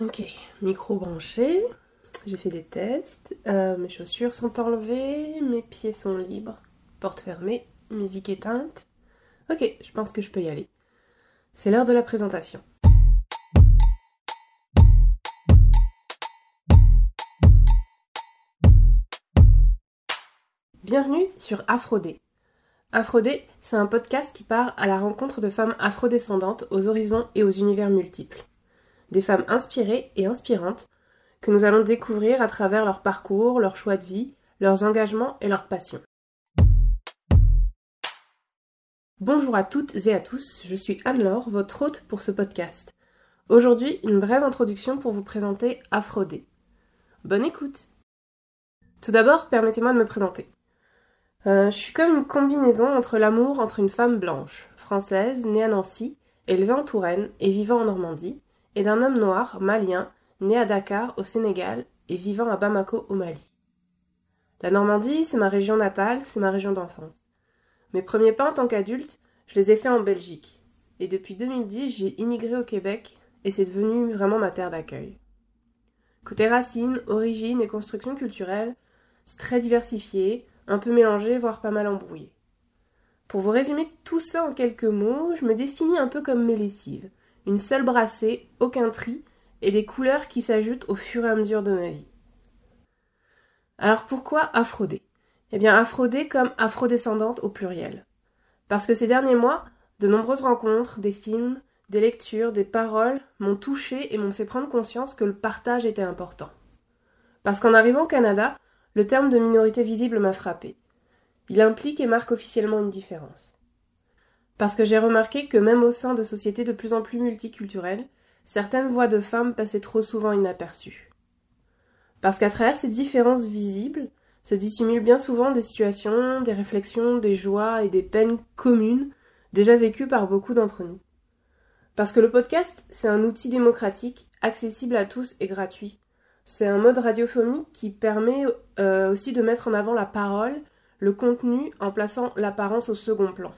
Ok, micro branché. J'ai fait des tests. Euh, mes chaussures sont enlevées. Mes pieds sont libres. Porte fermée. Musique éteinte. Ok, je pense que je peux y aller. C'est l'heure de la présentation. Bienvenue sur Afrodé. Afrodé, c'est un podcast qui part à la rencontre de femmes afrodescendantes aux horizons et aux univers multiples des femmes inspirées et inspirantes que nous allons découvrir à travers leur parcours, leurs choix de vie, leurs engagements et leurs passions. Bonjour à toutes et à tous, je suis Anne-Laure, votre hôte pour ce podcast. Aujourd'hui, une brève introduction pour vous présenter Aphrodé. Bonne écoute Tout d'abord, permettez-moi de me présenter. Euh, je suis comme une combinaison entre l'amour entre une femme blanche, française, née à Nancy, élevée en Touraine et vivant en Normandie, et d'un homme noir, malien, né à Dakar, au Sénégal, et vivant à Bamako, au Mali. La Normandie, c'est ma région natale, c'est ma région d'enfance. Mes premiers pas en tant qu'adulte, je les ai faits en Belgique. Et depuis 2010, j'ai immigré au Québec, et c'est devenu vraiment ma terre d'accueil. Côté racines, origines et construction culturelle, c'est très diversifié, un peu mélangé, voire pas mal embrouillé. Pour vous résumer tout ça en quelques mots, je me définis un peu comme mes lessives une seule brassée, aucun tri, et des couleurs qui s'ajoutent au fur et à mesure de ma vie. Alors pourquoi Aphrodé Eh bien Aphrodé comme afrodescendante au pluriel. Parce que ces derniers mois, de nombreuses rencontres, des films, des lectures, des paroles m'ont touché et m'ont fait prendre conscience que le partage était important. Parce qu'en arrivant au Canada, le terme de minorité visible m'a frappé. Il implique et marque officiellement une différence. Parce que j'ai remarqué que même au sein de sociétés de plus en plus multiculturelles, certaines voix de femmes passaient trop souvent inaperçues. Parce qu'à travers ces différences visibles, se dissimulent bien souvent des situations, des réflexions, des joies et des peines communes déjà vécues par beaucoup d'entre nous. Parce que le podcast, c'est un outil démocratique, accessible à tous et gratuit. C'est un mode radiophonique qui permet euh, aussi de mettre en avant la parole, le contenu, en plaçant l'apparence au second plan.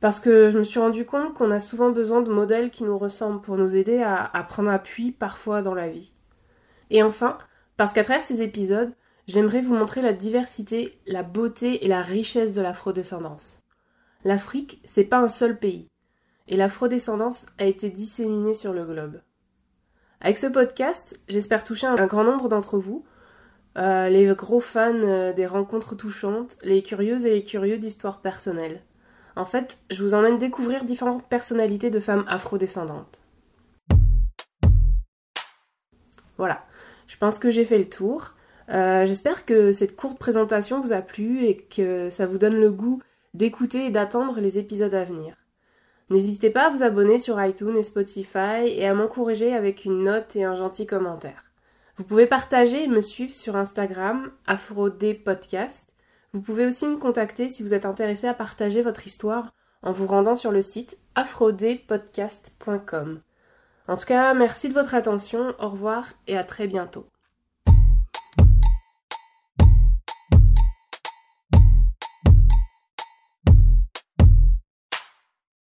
Parce que je me suis rendu compte qu'on a souvent besoin de modèles qui nous ressemblent pour nous aider à, prendre appui parfois dans la vie. Et enfin, parce qu'à travers ces épisodes, j'aimerais vous montrer la diversité, la beauté et la richesse de l'afrodescendance. L'Afrique, c'est pas un seul pays. Et l'afrodescendance a été disséminée sur le globe. Avec ce podcast, j'espère toucher un grand nombre d'entre vous, euh, les gros fans euh, des rencontres touchantes, les curieuses et les curieux d'histoires personnelles. En fait, je vous emmène découvrir différentes personnalités de femmes afrodescendantes. Voilà, je pense que j'ai fait le tour. Euh, j'espère que cette courte présentation vous a plu et que ça vous donne le goût d'écouter et d'attendre les épisodes à venir. N'hésitez pas à vous abonner sur iTunes et Spotify et à m'encourager avec une note et un gentil commentaire. Vous pouvez partager et me suivre sur Instagram, AfroDPodcast, vous pouvez aussi me contacter si vous êtes intéressé à partager votre histoire en vous rendant sur le site afrodépodcast.com. En tout cas, merci de votre attention, au revoir et à très bientôt.